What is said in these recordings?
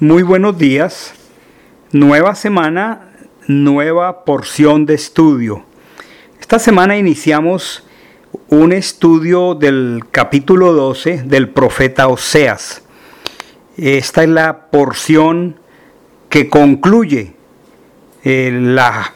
Muy buenos días. Nueva semana, nueva porción de estudio. Esta semana iniciamos un estudio del capítulo 12 del profeta Oseas. Esta es la porción que concluye eh, la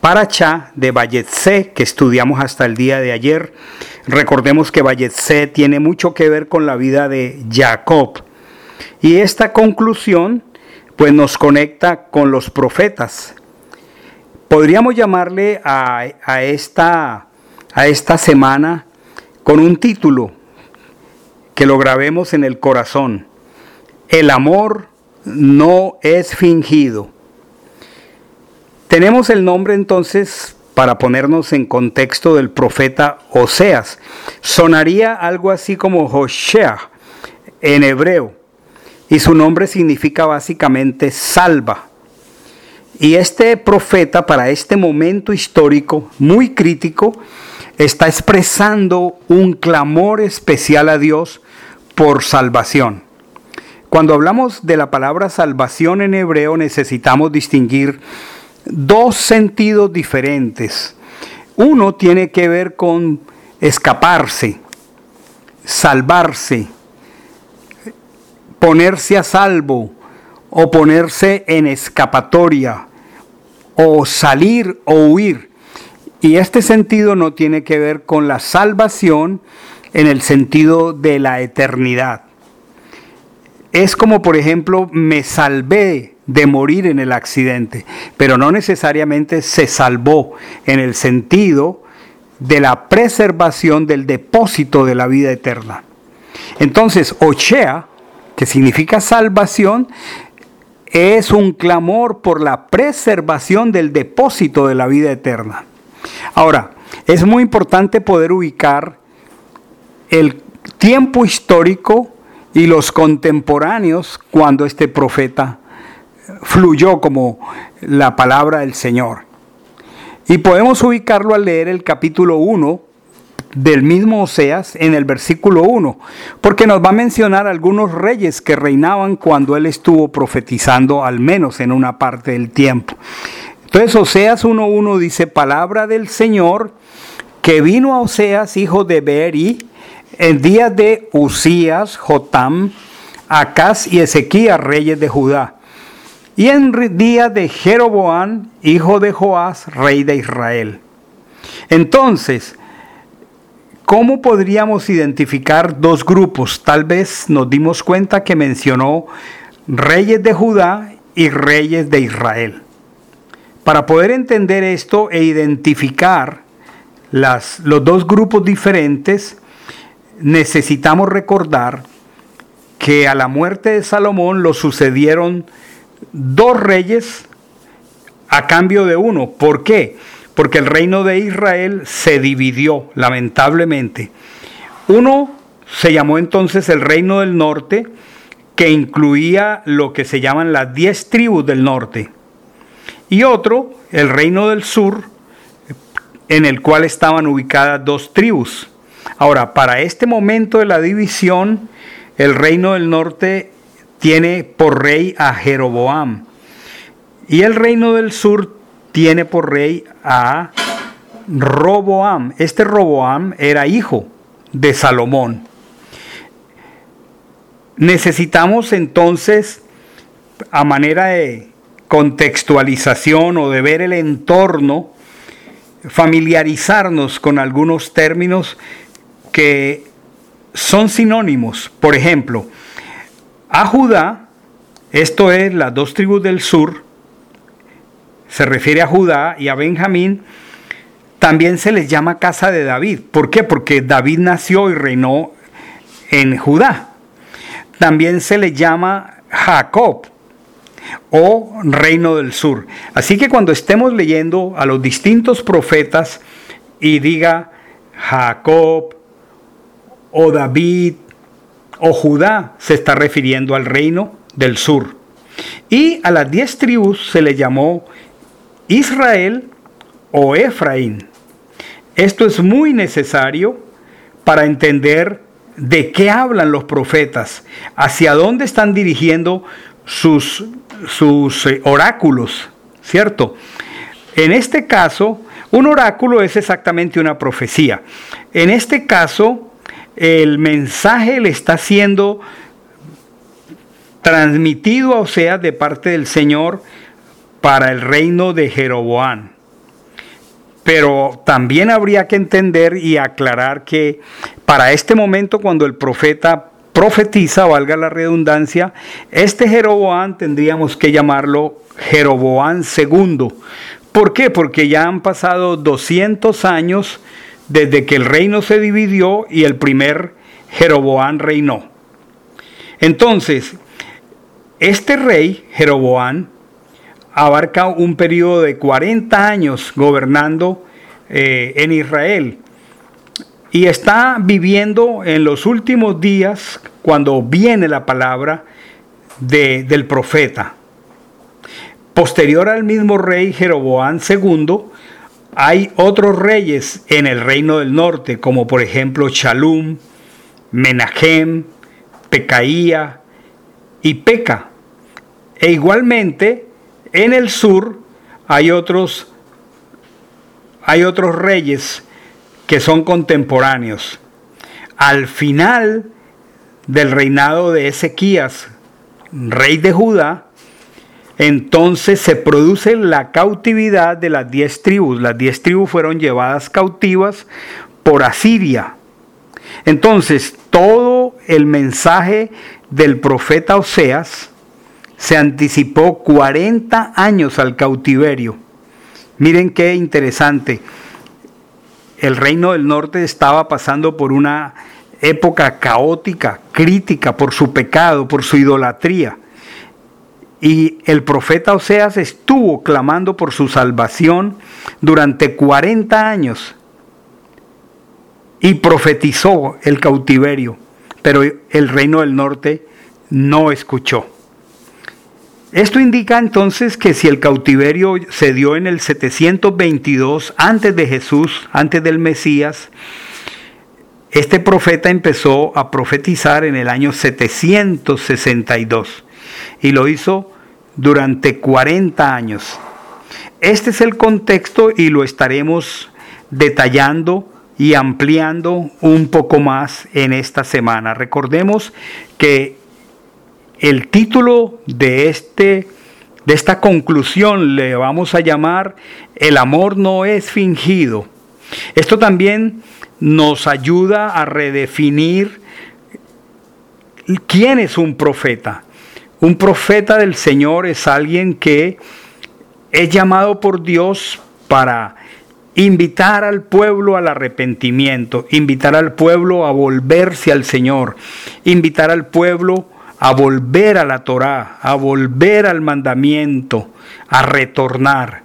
paracha de Valletse que estudiamos hasta el día de ayer. Recordemos que Valletse tiene mucho que ver con la vida de Jacob y esta conclusión pues nos conecta con los profetas. Podríamos llamarle a, esta, a esta semana con un título que lo grabemos en el corazón. El amor no es fingido. Tenemos el nombre entonces para ponernos en contexto del profeta Oseas. Sonaría algo así como Hoshea en hebreo y su nombre significa básicamente salva. Y este profeta para este momento histórico muy crítico está expresando un clamor especial a Dios por salvación. Cuando hablamos de la palabra salvación en hebreo necesitamos distinguir dos sentidos diferentes. Uno tiene que ver con escaparse, salvarse, ponerse a salvo o ponerse en escapatoria o salir o huir. Y este sentido no tiene que ver con la salvación en el sentido de la eternidad. Es como, por ejemplo, me salvé de morir en el accidente, pero no necesariamente se salvó en el sentido de la preservación del depósito de la vida eterna. Entonces, Ochea que significa salvación, es un clamor por la preservación del depósito de la vida eterna. Ahora, es muy importante poder ubicar el tiempo histórico y los contemporáneos cuando este profeta fluyó como la palabra del Señor. Y podemos ubicarlo al leer el capítulo 1 del mismo Oseas en el versículo 1, porque nos va a mencionar algunos reyes que reinaban cuando él estuvo profetizando, al menos en una parte del tiempo. Entonces Oseas 1.1 dice, palabra del Señor que vino a Oseas, hijo de Beri, en días de Usías, Jotam, Acaz y Ezequías, reyes de Judá. Y en día de Jeroboán, hijo de Joás, rey de Israel. Entonces, ¿Cómo podríamos identificar dos grupos? Tal vez nos dimos cuenta que mencionó reyes de Judá y reyes de Israel. Para poder entender esto e identificar los dos grupos diferentes, necesitamos recordar que a la muerte de Salomón lo sucedieron dos reyes a cambio de uno. ¿Por qué? Porque el reino de Israel se dividió, lamentablemente. Uno se llamó entonces el reino del norte, que incluía lo que se llaman las diez tribus del norte. Y otro, el reino del sur, en el cual estaban ubicadas dos tribus. Ahora, para este momento de la división, el reino del norte tiene por rey a Jeroboam. Y el reino del sur tiene por rey a Roboam. Este Roboam era hijo de Salomón. Necesitamos entonces, a manera de contextualización o de ver el entorno, familiarizarnos con algunos términos que son sinónimos. Por ejemplo, a Judá, esto es las dos tribus del sur, se refiere a Judá y a Benjamín, también se les llama casa de David. ¿Por qué? Porque David nació y reinó en Judá. También se le llama Jacob o reino del sur. Así que cuando estemos leyendo a los distintos profetas y diga Jacob o David o Judá, se está refiriendo al reino del sur. Y a las diez tribus se le llamó Israel o Efraín. Esto es muy necesario para entender de qué hablan los profetas, hacia dónde están dirigiendo sus, sus eh, oráculos, ¿cierto? En este caso, un oráculo es exactamente una profecía. En este caso, el mensaje le está siendo transmitido a Oseas de parte del Señor para el reino de Jeroboán. Pero también habría que entender y aclarar que para este momento cuando el profeta profetiza, valga la redundancia, este Jeroboán tendríamos que llamarlo Jeroboán II. ¿Por qué? Porque ya han pasado 200 años desde que el reino se dividió y el primer Jeroboán reinó. Entonces, este rey, Jeroboán, abarca un periodo de 40 años gobernando eh, en Israel y está viviendo en los últimos días cuando viene la palabra del profeta. Posterior al mismo rey Jeroboán II, hay otros reyes en el reino del norte, como por ejemplo Shalum, Menahem, Pecaía y Peca. E igualmente en el sur hay otros, hay otros reyes que son contemporáneos. Al final del reinado de Ezequías, rey de Judá, entonces se produce la cautividad de las diez tribus. Las diez tribus fueron llevadas cautivas por Asiria. Entonces, todo el mensaje del profeta Oseas se anticipó 40 años al cautiverio. Miren qué interesante el reino del norte estaba pasando por una época caótica, crítica, por su pecado, por su idolatría. Y el profeta Oseas estuvo clamando por su salvación durante 40 años y profetizó el cautiverio, pero el reino del norte no escuchó. Esto indica entonces que si el cautiverio se dio en el 722 antes de Jesús, antes del Mesías, este profeta empezó a profetizar en el año 762 y lo hizo durante 40 años. Este es el contexto y lo estaremos detallando y ampliando un poco más en esta semana. Recordemos que el título de, este, de esta conclusión le vamos a llamar El amor no es fingido. Esto también nos ayuda a redefinir quién es un profeta. Un profeta del Señor es alguien que es llamado por Dios para invitar al pueblo al arrepentimiento, invitar al pueblo a volverse al Señor, invitar al pueblo a volver a la Torá, a volver al mandamiento, a retornar.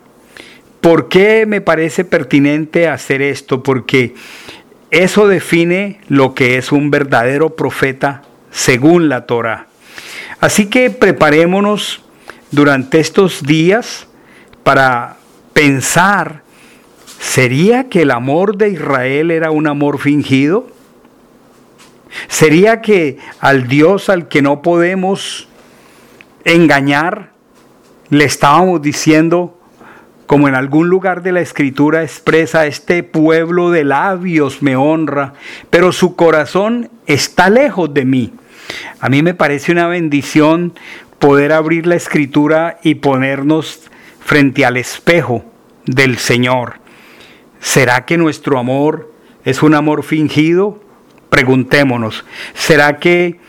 ¿Por qué me parece pertinente hacer esto? Porque eso define lo que es un verdadero profeta según la Torá. Así que preparémonos durante estos días para pensar, ¿sería que el amor de Israel era un amor fingido? ¿Sería que al Dios al que no podemos engañar, le estábamos diciendo, como en algún lugar de la escritura expresa, este pueblo de labios me honra, pero su corazón está lejos de mí? A mí me parece una bendición poder abrir la escritura y ponernos frente al espejo del Señor. ¿Será que nuestro amor es un amor fingido? Preguntémonos, ¿será que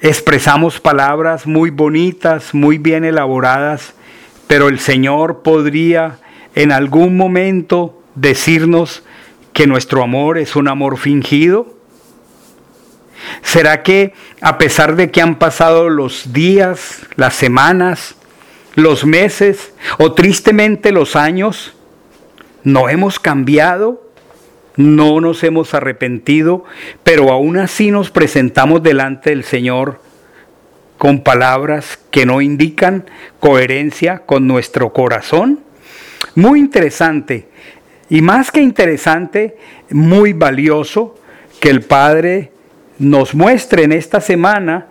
expresamos palabras muy bonitas, muy bien elaboradas, pero el Señor podría en algún momento decirnos que nuestro amor es un amor fingido? ¿Será que a pesar de que han pasado los días, las semanas, los meses o tristemente los años, no hemos cambiado? No nos hemos arrepentido, pero aún así nos presentamos delante del Señor con palabras que no indican coherencia con nuestro corazón. Muy interesante y más que interesante, muy valioso que el Padre nos muestre en esta semana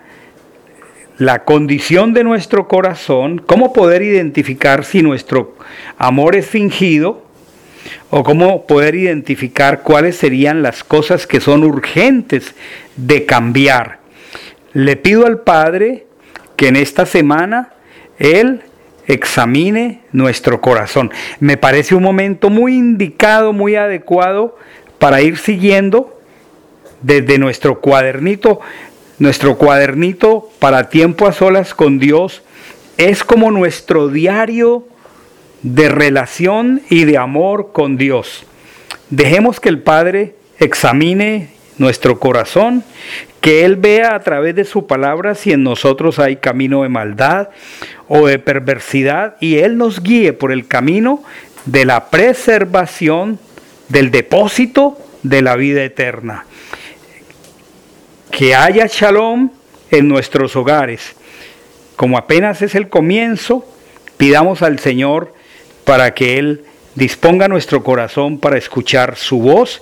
la condición de nuestro corazón, cómo poder identificar si nuestro amor es fingido o cómo poder identificar cuáles serían las cosas que son urgentes de cambiar. Le pido al Padre que en esta semana Él examine nuestro corazón. Me parece un momento muy indicado, muy adecuado para ir siguiendo desde nuestro cuadernito. Nuestro cuadernito para tiempo a solas con Dios es como nuestro diario de relación y de amor con Dios. Dejemos que el Padre examine nuestro corazón, que Él vea a través de su palabra si en nosotros hay camino de maldad o de perversidad y Él nos guíe por el camino de la preservación del depósito de la vida eterna. Que haya shalom en nuestros hogares. Como apenas es el comienzo, pidamos al Señor para que Él disponga nuestro corazón para escuchar su voz,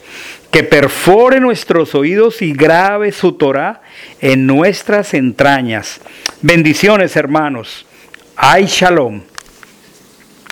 que perfore nuestros oídos y grabe su Torah en nuestras entrañas. Bendiciones, hermanos. Ay, shalom.